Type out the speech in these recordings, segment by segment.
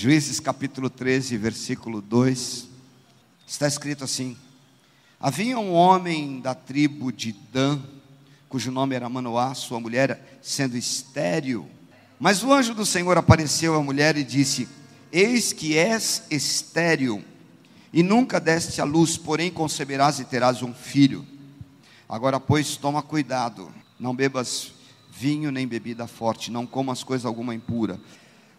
Juízes capítulo 13, versículo 2. Está escrito assim: Havia um homem da tribo de Dan, cujo nome era Manoá, sua mulher sendo estéril. Mas o anjo do Senhor apareceu à mulher e disse: Eis que és estéril e nunca deste à luz, porém conceberás e terás um filho. Agora, pois, toma cuidado, não bebas vinho nem bebida forte, não comas coisa alguma impura,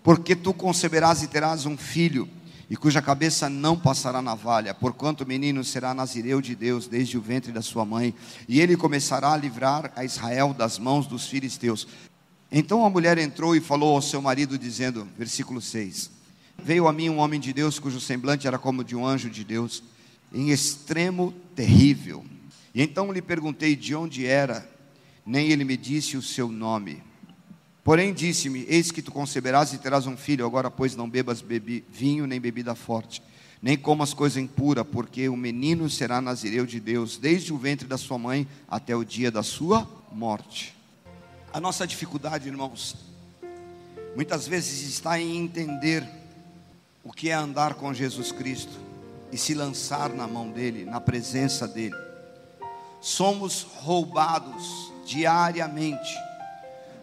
porque tu conceberás e terás um filho, e cuja cabeça não passará navalha, porquanto o menino será nazireu de Deus desde o ventre da sua mãe, e ele começará a livrar a Israel das mãos dos filisteus. Então a mulher entrou e falou ao seu marido, dizendo, versículo 6: Veio a mim um homem de Deus, cujo semblante era como de um anjo de Deus, em extremo terrível. E então lhe perguntei de onde era, nem ele me disse o seu nome. Porém disse-me: Eis que tu conceberás e terás um filho, agora, pois, não bebas bebi, vinho nem bebida forte, nem comas coisa impura, porque o menino será nazireu de Deus, desde o ventre da sua mãe até o dia da sua morte. A nossa dificuldade, irmãos, muitas vezes está em entender o que é andar com Jesus Cristo e se lançar na mão dEle, na presença dEle. Somos roubados diariamente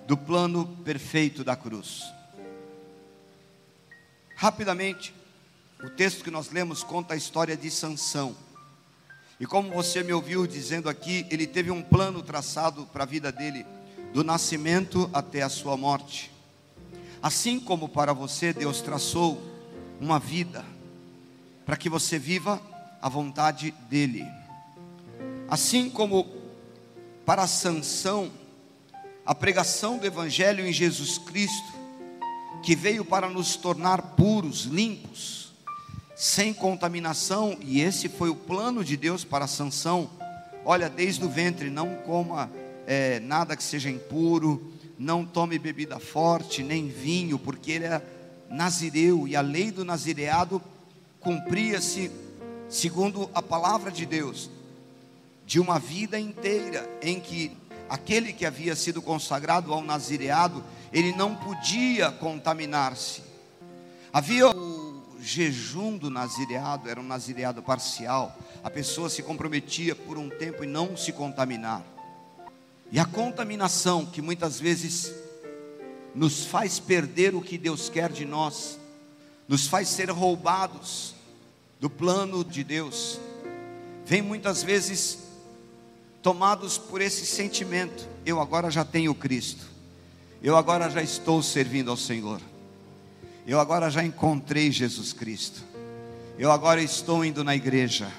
do plano perfeito da cruz. Rapidamente, o texto que nós lemos conta a história de Sansão. E como você me ouviu dizendo aqui, ele teve um plano traçado para a vida dele, do nascimento até a sua morte. Assim como para você Deus traçou uma vida para que você viva a vontade dele. Assim como para Sansão, a pregação do evangelho em Jesus Cristo, que veio para nos tornar puros, limpos, sem contaminação, e esse foi o plano de Deus para Sansão. Olha, desde o ventre, não coma é, nada que seja impuro, não tome bebida forte, nem vinho, porque ele é nazireu, e a lei do nazireado cumpria-se segundo a palavra de Deus, de uma vida inteira em que aquele que havia sido consagrado ao nazireado, ele não podia contaminar-se. Havia o jejum do nazireado, era um nazireado parcial. A pessoa se comprometia por um tempo e não se contaminar. E a contaminação que muitas vezes nos faz perder o que Deus quer de nós, nos faz ser roubados do plano de Deus, vem muitas vezes tomados por esse sentimento: eu agora já tenho Cristo, eu agora já estou servindo ao Senhor, eu agora já encontrei Jesus Cristo, eu agora estou indo na igreja,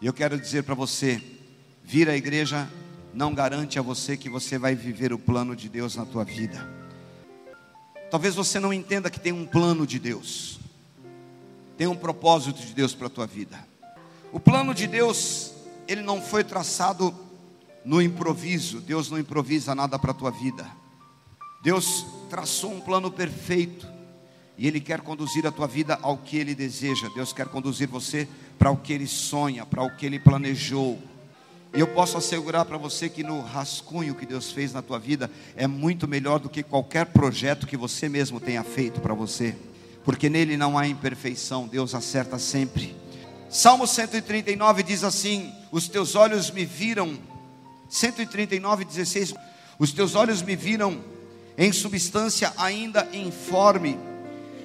e eu quero dizer para você: vir à igreja não garante a você que você vai viver o plano de Deus na tua vida. Talvez você não entenda que tem um plano de Deus, tem um propósito de Deus para a tua vida. O plano de Deus, ele não foi traçado no improviso, Deus não improvisa nada para a tua vida. Deus traçou um plano perfeito e Ele quer conduzir a tua vida ao que Ele deseja. Deus quer conduzir você para o que Ele sonha, para o que Ele planejou. E eu posso assegurar para você que no rascunho que Deus fez na tua vida é muito melhor do que qualquer projeto que você mesmo tenha feito para você, porque nele não há imperfeição, Deus acerta sempre. Salmo 139 diz assim: Os teus olhos me viram, 139, 16: Os teus olhos me viram em substância ainda informe,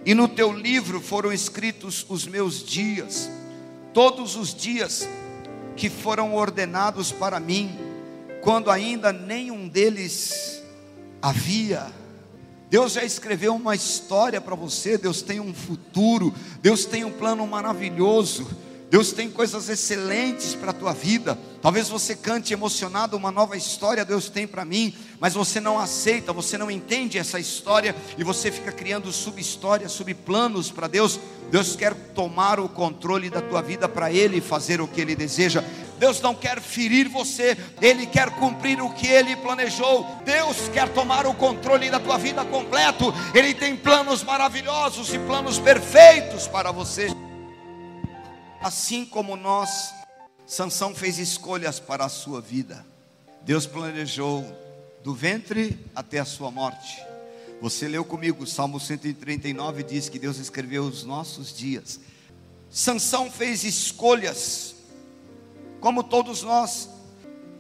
e no teu livro foram escritos os meus dias, todos os dias que foram ordenados para mim, quando ainda nenhum deles havia. Deus já escreveu uma história para você, Deus tem um futuro, Deus tem um plano maravilhoso. Deus tem coisas excelentes para a tua vida. Talvez você cante emocionado uma nova história Deus tem para mim, mas você não aceita, você não entende essa história e você fica criando sub-histórias, sub-planos para Deus. Deus quer tomar o controle da tua vida para Ele fazer o que Ele deseja. Deus não quer ferir você, Ele quer cumprir o que Ele planejou. Deus quer tomar o controle da tua vida completo. Ele tem planos maravilhosos e planos perfeitos para você. Assim como nós, Sansão fez escolhas para a sua vida. Deus planejou do ventre até a sua morte. Você leu comigo, Salmo 139 diz que Deus escreveu os nossos dias. Sansão fez escolhas, como todos nós,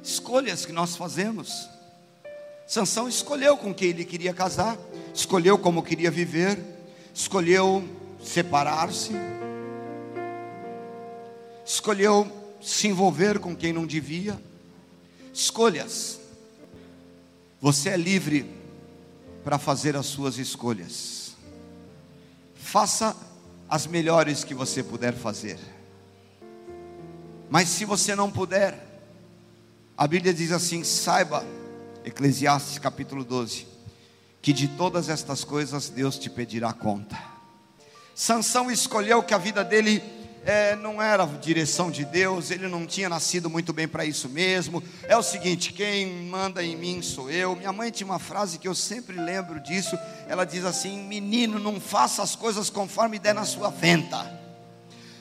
escolhas que nós fazemos. Sansão escolheu com quem ele queria casar, escolheu como queria viver, escolheu separar-se, escolheu se envolver com quem não devia. Escolhas. Você é livre para fazer as suas escolhas. Faça as melhores que você puder fazer. Mas se você não puder, a Bíblia diz assim: saiba, Eclesiastes capítulo 12, que de todas estas coisas Deus te pedirá conta. Sansão escolheu que a vida dele é, não era direção de Deus, ele não tinha nascido muito bem para isso mesmo. É o seguinte: quem manda em mim sou eu. Minha mãe tinha uma frase que eu sempre lembro disso. Ela diz assim: Menino, não faça as coisas conforme der na sua venta.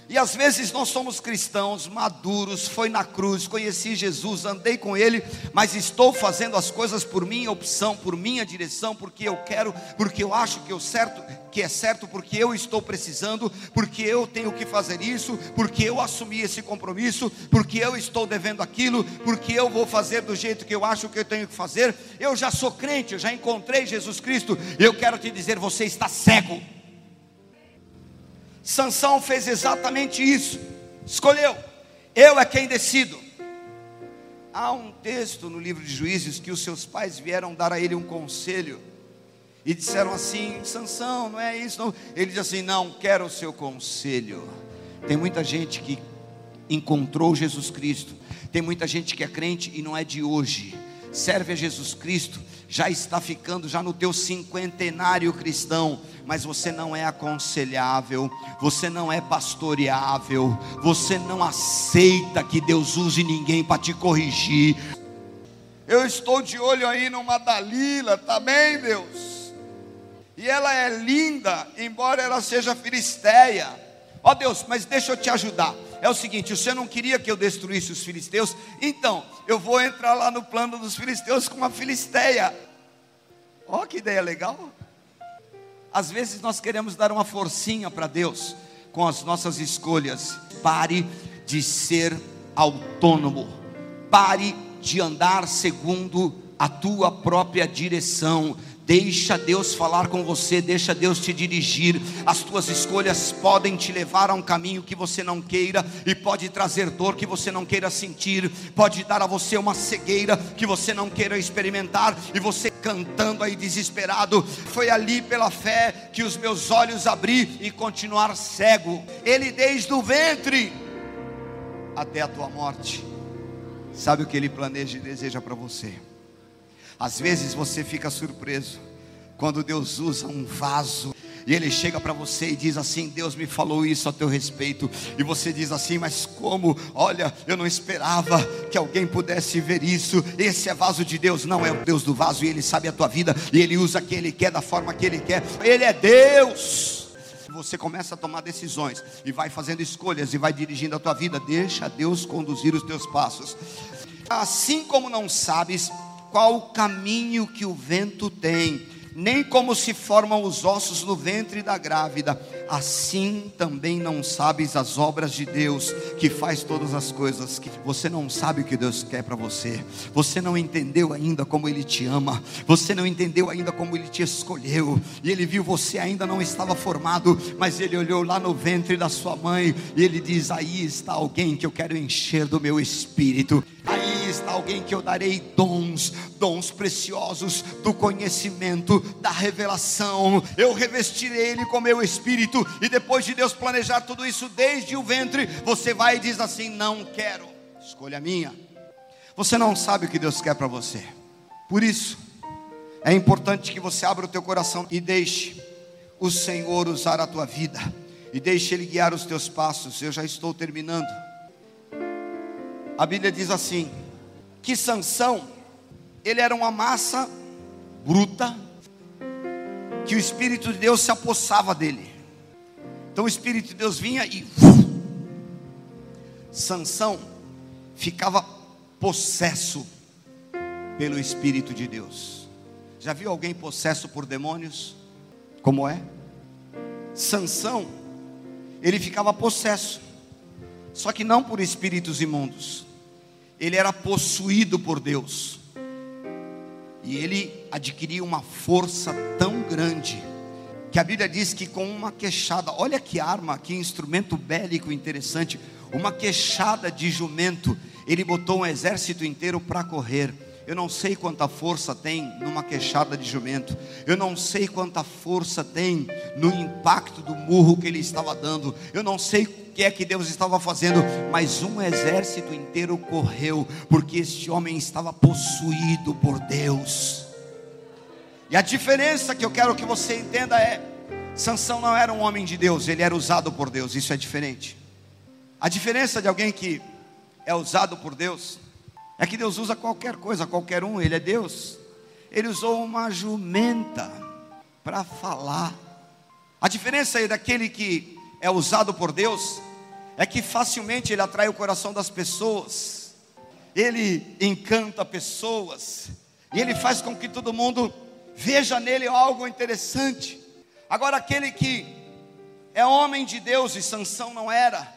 E às vezes nós somos cristãos maduros, foi na cruz, conheci Jesus, andei com Ele, mas estou fazendo as coisas por minha opção, por minha direção, porque eu quero, porque eu acho que, eu certo, que é certo, porque eu estou precisando, porque eu tenho que fazer isso, porque eu assumi esse compromisso, porque eu estou devendo aquilo, porque eu vou fazer do jeito que eu acho que eu tenho que fazer. Eu já sou crente, eu já encontrei Jesus Cristo. Eu quero te dizer, você está cego. Sansão fez exatamente isso. Escolheu. Eu é quem decido. Há um texto no livro de Juízes que os seus pais vieram dar a ele um conselho e disseram assim: Sansão, não é isso. Não. Ele diz assim: Não, quero o seu conselho. Tem muita gente que encontrou Jesus Cristo. Tem muita gente que é crente e não é de hoje. Serve a Jesus Cristo, já está ficando já no teu cinquentenário cristão, mas você não é aconselhável, você não é pastoreável, você não aceita que Deus use ninguém para te corrigir. Eu estou de olho aí numa Dalila, tá bem, Deus? E ela é linda, embora ela seja filisteia. Ó oh, Deus, mas deixa eu te ajudar. É o seguinte: você não queria que eu destruísse os filisteus? Então, eu vou entrar lá no plano dos filisteus com uma filisteia. Ó, oh, que ideia legal. Às vezes nós queremos dar uma forcinha para Deus com as nossas escolhas. Pare de ser autônomo. Pare de andar segundo a tua própria direção. Deixa Deus falar com você, deixa Deus te dirigir. As tuas escolhas podem te levar a um caminho que você não queira e pode trazer dor que você não queira sentir, pode dar a você uma cegueira que você não queira experimentar e você cantando aí desesperado, foi ali pela fé que os meus olhos abri e continuar cego. Ele desde o ventre até a tua morte. Sabe o que ele planeja e deseja para você? Às vezes você fica surpreso quando Deus usa um vaso e ele chega para você e diz assim: Deus me falou isso a teu respeito. E você diz assim: Mas como? Olha, eu não esperava que alguém pudesse ver isso. Esse é vaso de Deus, não é o Deus do vaso. E ele sabe a tua vida e ele usa que ele quer da forma que ele quer. Ele é Deus. Você começa a tomar decisões e vai fazendo escolhas e vai dirigindo a tua vida. Deixa Deus conduzir os teus passos. Assim como não sabes qual o caminho que o vento tem, nem como se formam os ossos no ventre da grávida, assim também não sabes as obras de Deus, que faz todas as coisas, que você não sabe o que Deus quer para você, você não entendeu ainda como Ele te ama, você não entendeu ainda como Ele te escolheu, e Ele viu você ainda não estava formado, mas Ele olhou lá no ventre da sua mãe, e Ele diz: Aí está alguém que eu quero encher do meu espírito. Está alguém que eu darei dons, dons preciosos do conhecimento, da revelação. Eu revestirei ele com meu espírito, e depois de Deus planejar tudo isso desde o ventre, você vai e diz assim: Não quero, escolha minha. Você não sabe o que Deus quer para você, por isso, é importante que você abra o teu coração e deixe o Senhor usar a tua vida, e deixe Ele guiar os teus passos. Eu já estou terminando. A Bíblia diz assim: que Sansão, ele era uma massa bruta, que o Espírito de Deus se apossava dele. Então o Espírito de Deus vinha e Sansão ficava possesso pelo Espírito de Deus. Já viu alguém possesso por demônios? Como é? Sansão, ele ficava possesso, só que não por espíritos imundos. Ele era possuído por Deus. E ele adquiria uma força tão grande que a Bíblia diz que com uma queixada, olha que arma, que instrumento bélico interessante, uma queixada de jumento, ele botou um exército inteiro para correr. Eu não sei quanta força tem numa queixada de jumento. Eu não sei quanta força tem no impacto do murro que ele estava dando. Eu não sei o que é que Deus estava fazendo, mas um exército inteiro correu, porque este homem estava possuído por Deus. E a diferença que eu quero que você entenda é: Sansão não era um homem de Deus, ele era usado por Deus, isso é diferente. A diferença de alguém que é usado por Deus é que Deus usa qualquer coisa, qualquer um, Ele é Deus. Ele usou uma jumenta para falar. A diferença aí daquele que é usado por Deus é que facilmente ele atrai o coração das pessoas, ele encanta pessoas, e ele faz com que todo mundo veja nele algo interessante. Agora, aquele que é homem de Deus e Sansão não era,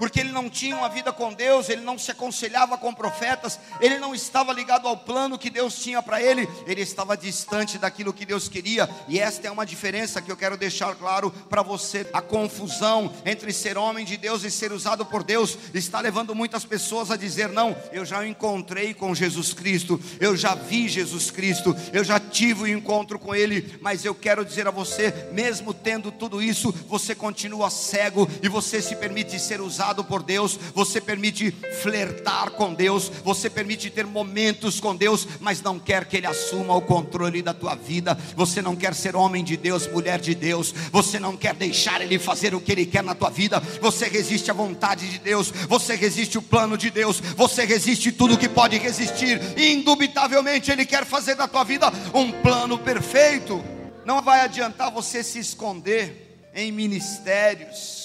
porque ele não tinha uma vida com Deus, ele não se aconselhava com profetas, ele não estava ligado ao plano que Deus tinha para ele, ele estava distante daquilo que Deus queria, e esta é uma diferença que eu quero deixar claro para você. A confusão entre ser homem de Deus e ser usado por Deus está levando muitas pessoas a dizer: Não, eu já encontrei com Jesus Cristo, eu já vi Jesus Cristo, eu já tive o um encontro com Ele, mas eu quero dizer a você, mesmo tendo tudo isso, você continua cego e você se permite ser usado usado por Deus, você permite flertar com Deus, você permite ter momentos com Deus, mas não quer que Ele assuma o controle da tua vida, você não quer ser homem de Deus, mulher de Deus, você não quer deixar Ele fazer o que Ele quer na tua vida, você resiste à vontade de Deus, você resiste o plano de Deus, você resiste tudo que pode resistir, indubitavelmente Ele quer fazer da tua vida um plano perfeito. Não vai adiantar você se esconder em ministérios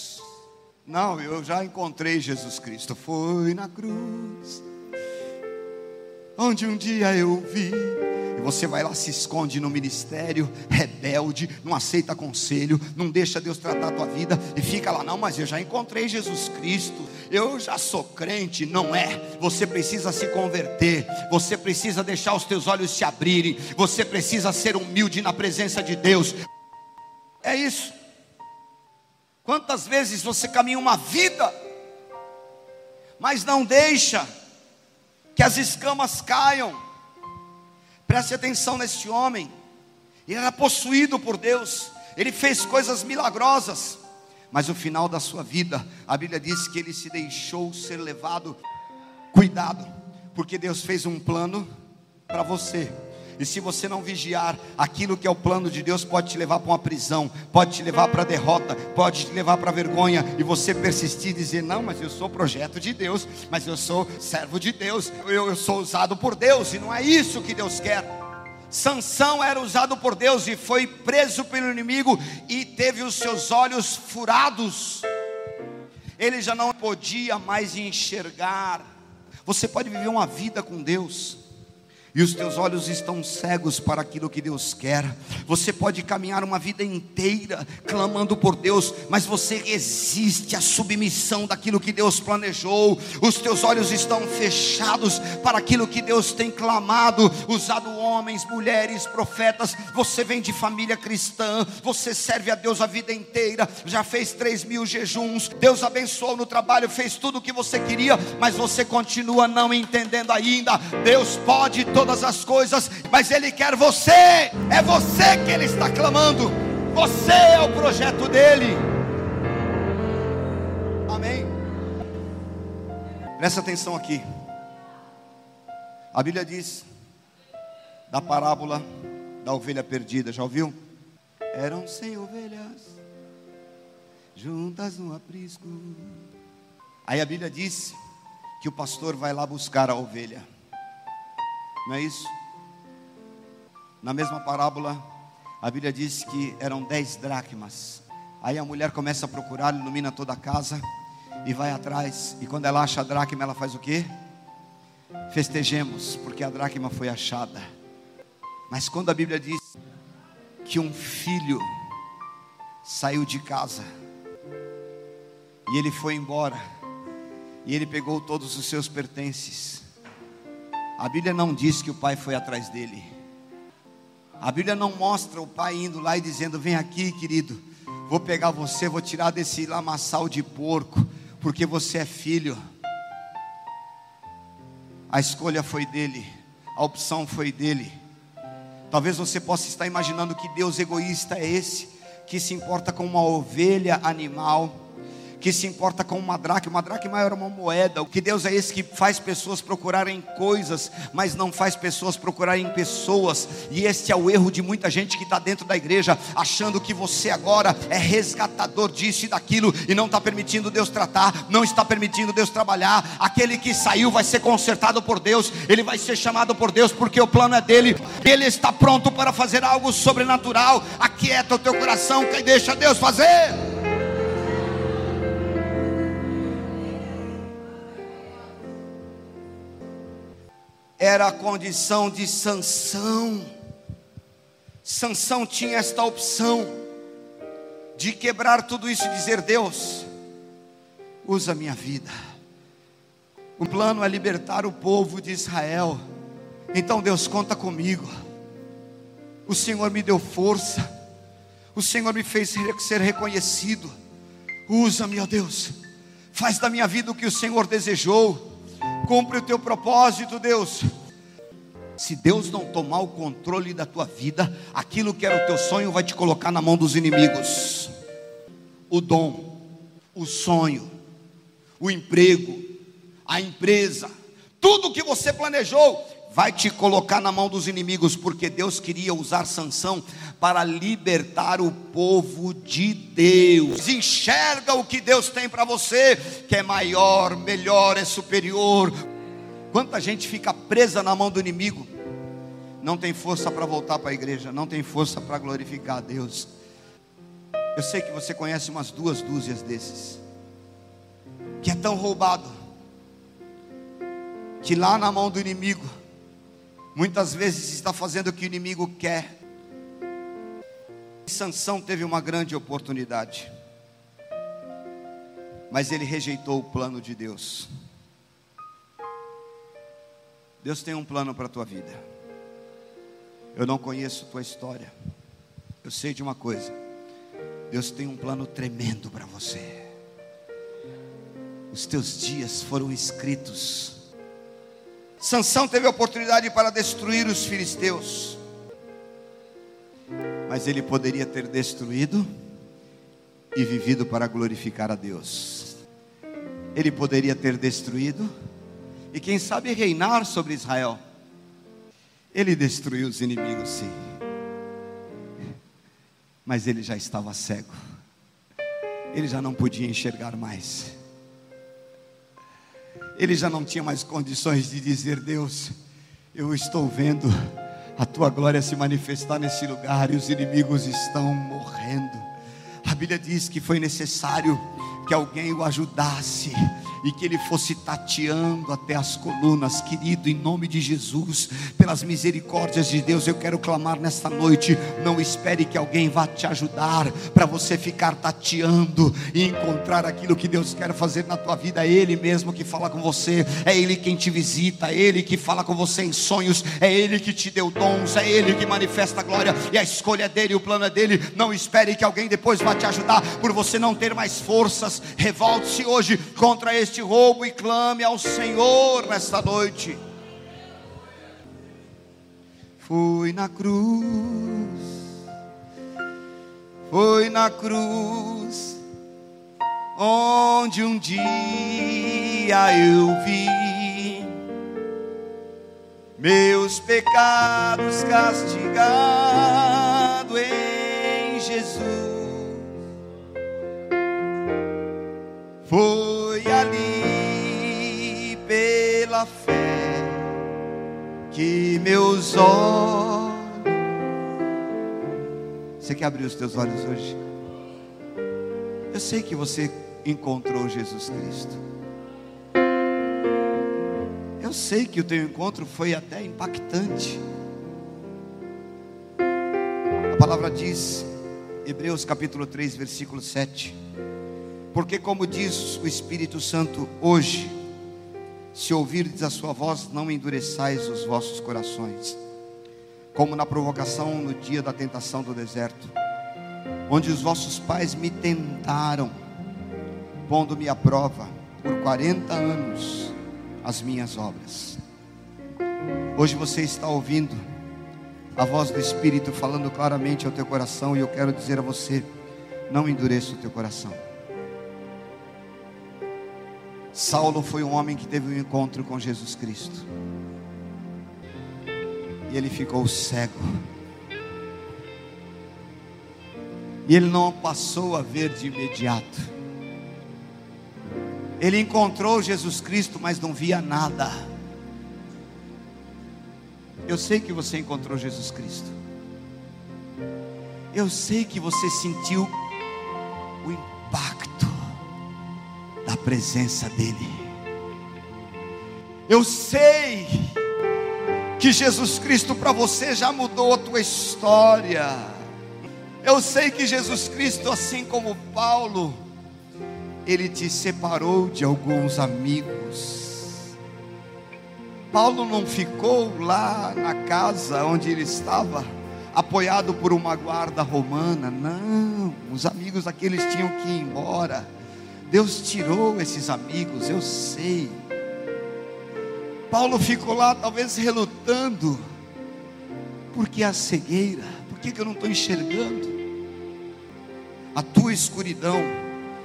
não, eu já encontrei Jesus Cristo. Foi na cruz, onde um dia eu vi. E você vai lá, se esconde no ministério, rebelde, não aceita conselho, não deixa Deus tratar a tua vida e fica lá, não, mas eu já encontrei Jesus Cristo, eu já sou crente, não é. Você precisa se converter, você precisa deixar os teus olhos se abrirem, você precisa ser humilde na presença de Deus. É isso. Quantas vezes você caminha uma vida, mas não deixa que as escamas caiam? Preste atenção nesse homem. Ele era possuído por Deus, ele fez coisas milagrosas, mas no final da sua vida, a Bíblia diz que ele se deixou ser levado. Cuidado, porque Deus fez um plano para você. E se você não vigiar, aquilo que é o plano de Deus pode te levar para uma prisão, pode te levar para derrota, pode te levar para vergonha, e você persistir e dizer: Não, mas eu sou projeto de Deus, mas eu sou servo de Deus, eu, eu sou usado por Deus, e não é isso que Deus quer. Sansão era usado por Deus e foi preso pelo inimigo e teve os seus olhos furados. Ele já não podia mais enxergar. Você pode viver uma vida com Deus e os teus olhos estão cegos para aquilo que Deus quer. Você pode caminhar uma vida inteira clamando por Deus, mas você resiste à submissão daquilo que Deus planejou. Os teus olhos estão fechados para aquilo que Deus tem clamado, usado homens, mulheres, profetas. Você vem de família cristã, você serve a Deus a vida inteira, já fez três mil jejuns. Deus abençoou no trabalho, fez tudo o que você queria, mas você continua não entendendo ainda. Deus pode todo todas as coisas, mas Ele quer você, é você que Ele está clamando, você é o projeto dEle. Amém. Presta atenção aqui. A Bíblia diz da parábola da ovelha perdida, já ouviu? Eram cem ovelhas juntas no aprisco. Aí a Bíblia diz que o pastor vai lá buscar a ovelha. Não é isso? Na mesma parábola, a Bíblia diz que eram dez dracmas. Aí a mulher começa a procurar, ilumina toda a casa e vai atrás. E quando ela acha a dracma, ela faz o quê? Festejemos, porque a dracma foi achada. Mas quando a Bíblia diz que um filho saiu de casa e ele foi embora, e ele pegou todos os seus pertences, a Bíblia não diz que o pai foi atrás dele. A Bíblia não mostra o pai indo lá e dizendo: Vem aqui, querido, vou pegar você, vou tirar desse lamaçal de porco, porque você é filho. A escolha foi dele, a opção foi dele. Talvez você possa estar imaginando que Deus egoísta é esse, que se importa com uma ovelha animal que se importa com uma dracma. Uma dracma era uma moeda. O que Deus é esse que faz pessoas procurarem coisas, mas não faz pessoas procurarem pessoas. E este é o erro de muita gente que está dentro da igreja, achando que você agora é resgatador disso e daquilo e não está permitindo Deus tratar, não está permitindo Deus trabalhar. Aquele que saiu vai ser consertado por Deus, ele vai ser chamado por Deus porque o plano é dele. Ele está pronto para fazer algo sobrenatural. Aquieta o teu coração e deixa Deus fazer. Era a condição de Sansão. Sansão tinha esta opção de quebrar tudo isso e dizer: Deus, usa minha vida. O plano é libertar o povo de Israel. Então Deus conta comigo. O Senhor me deu força. O Senhor me fez ser reconhecido. Usa-me, ó Deus. Faz da minha vida o que o Senhor desejou. Cumpre o teu propósito, Deus. Se Deus não tomar o controle da tua vida, aquilo que era o teu sonho vai te colocar na mão dos inimigos. O dom, o sonho, o emprego, a empresa, tudo que você planejou vai te colocar na mão dos inimigos, porque Deus queria usar Sansão para libertar o povo de Deus. Enxerga o que Deus tem para você, que é maior, melhor, é superior. Quanta gente fica presa na mão do inimigo, não tem força para voltar para a igreja, não tem força para glorificar a Deus. Eu sei que você conhece umas duas dúzias desses, que é tão roubado, que lá na mão do inimigo, muitas vezes está fazendo o que o inimigo quer. Sansão teve uma grande oportunidade, mas ele rejeitou o plano de Deus. Deus tem um plano para a tua vida. Eu não conheço tua história. Eu sei de uma coisa. Deus tem um plano tremendo para você. Os teus dias foram escritos Sansão teve a oportunidade para destruir os filisteus. Mas ele poderia ter destruído e vivido para glorificar a Deus. Ele poderia ter destruído e quem sabe reinar sobre Israel. Ele destruiu os inimigos, sim. Mas ele já estava cego. Ele já não podia enxergar mais ele já não tinha mais condições de dizer: Deus, eu estou vendo a tua glória se manifestar nesse lugar e os inimigos estão morrendo. A Bíblia diz que foi necessário que alguém o ajudasse e que ele fosse tateando até as colunas, querido, em nome de Jesus, pelas misericórdias de Deus, eu quero clamar nesta noite. Não espere que alguém vá te ajudar para você ficar tateando e encontrar aquilo que Deus quer fazer na tua vida. É Ele mesmo que fala com você, é Ele quem te visita, é Ele que fala com você em sonhos, é Ele que te deu dons, é Ele que manifesta a glória e a escolha é dele, o plano é dele. Não espere que alguém depois vá te ajudar por você não ter mais forças. Revolte-se hoje contra este este roubo e clame ao Senhor nesta noite. Fui na cruz, foi na cruz, onde um dia eu vi meus pecados castigados em Jesus. Foi ali pela fé que meus olhos. Você quer abrir os teus olhos hoje? Eu sei que você encontrou Jesus Cristo. Eu sei que o teu encontro foi até impactante. palavra diz, Hebreus capítulo 3, versículo 7. Porque, como diz o Espírito Santo hoje, se ouvirdes a sua voz, não endureçais os vossos corações, como na provocação no dia da tentação do deserto, onde os vossos pais me tentaram, pondo-me à prova por 40 anos as minhas obras. Hoje você está ouvindo a voz do Espírito falando claramente ao teu coração, e eu quero dizer a você: não endureça o teu coração. Saulo foi um homem que teve um encontro com Jesus Cristo, e ele ficou cego, e ele não passou a ver de imediato. Ele encontrou Jesus Cristo, mas não via nada. Eu sei que você encontrou Jesus Cristo. Eu sei que você sentiu presença dEle. Eu sei que Jesus Cristo para você já mudou a tua história. Eu sei que Jesus Cristo, assim como Paulo, ele te separou de alguns amigos Paulo não ficou lá na casa onde ele estava, apoiado por uma guarda romana. Não, os amigos aqueles tinham que ir embora. Deus tirou esses amigos, eu sei. Paulo ficou lá, talvez relutando, porque a cegueira, por que, eu não estou enxergando? A tua escuridão,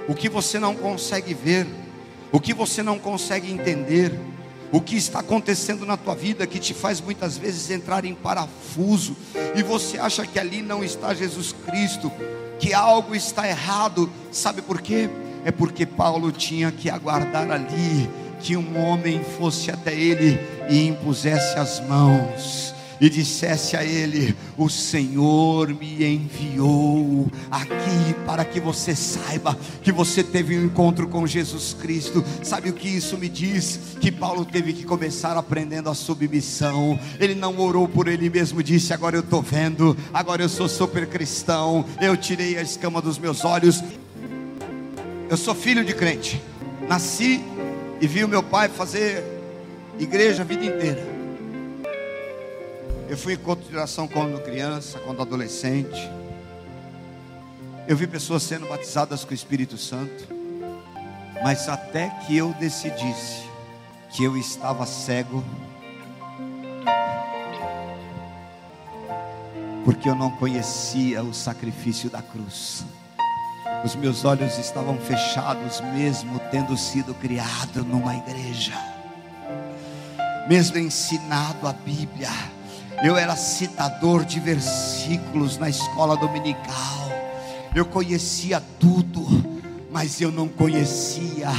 o que você não consegue ver, o que você não consegue entender, o que está acontecendo na tua vida que te faz muitas vezes entrar em parafuso e você acha que ali não está Jesus Cristo, que algo está errado, sabe por quê? É porque Paulo tinha que aguardar ali que um homem fosse até ele e impusesse as mãos e dissesse a ele: O Senhor me enviou aqui para que você saiba que você teve um encontro com Jesus Cristo. Sabe o que isso me diz? Que Paulo teve que começar aprendendo a submissão. Ele não orou por ele mesmo, disse: Agora eu estou vendo, agora eu sou super cristão. Eu tirei a escama dos meus olhos. Eu sou filho de crente. Nasci e vi o meu pai fazer igreja a vida inteira. Eu fui em encontro de oração quando criança, quando adolescente. Eu vi pessoas sendo batizadas com o Espírito Santo. Mas até que eu decidisse que eu estava cego, porque eu não conhecia o sacrifício da cruz. Os meus olhos estavam fechados, mesmo tendo sido criado numa igreja, mesmo ensinado a Bíblia eu era citador de versículos na escola dominical. Eu conhecia tudo, mas eu não conhecia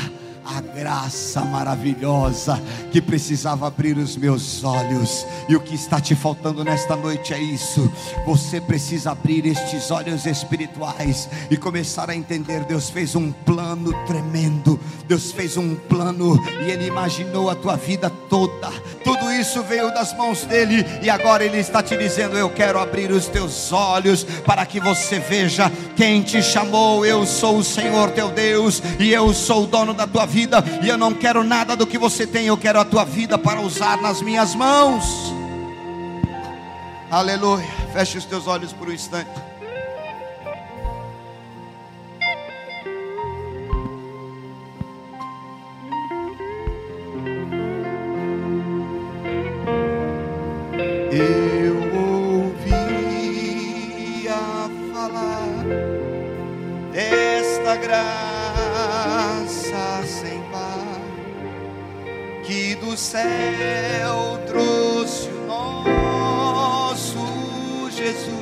a graça maravilhosa que precisava abrir os meus olhos. E o que está te faltando nesta noite é isso. Você precisa abrir estes olhos espirituais e começar a entender. Deus fez um plano tremendo. Deus fez um plano e Ele imaginou a tua vida toda. Tudo isso veio das mãos dele e agora Ele está te dizendo: Eu quero abrir os teus olhos para que você veja quem te chamou. Eu sou o Senhor teu Deus e eu sou o dono da tua vida, e eu não quero nada do que você tem, eu quero a tua vida para usar nas minhas mãos. Aleluia. Feche os teus olhos por um instante. Eu ouvia falar desta graça do céu trouxe o nosso Jesus.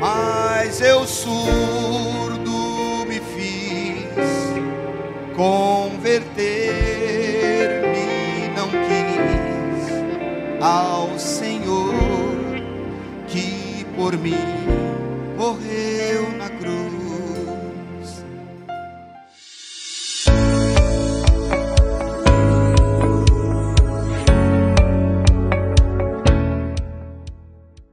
Mas eu surdo me fiz, converter-me não quis ao Senhor que por mim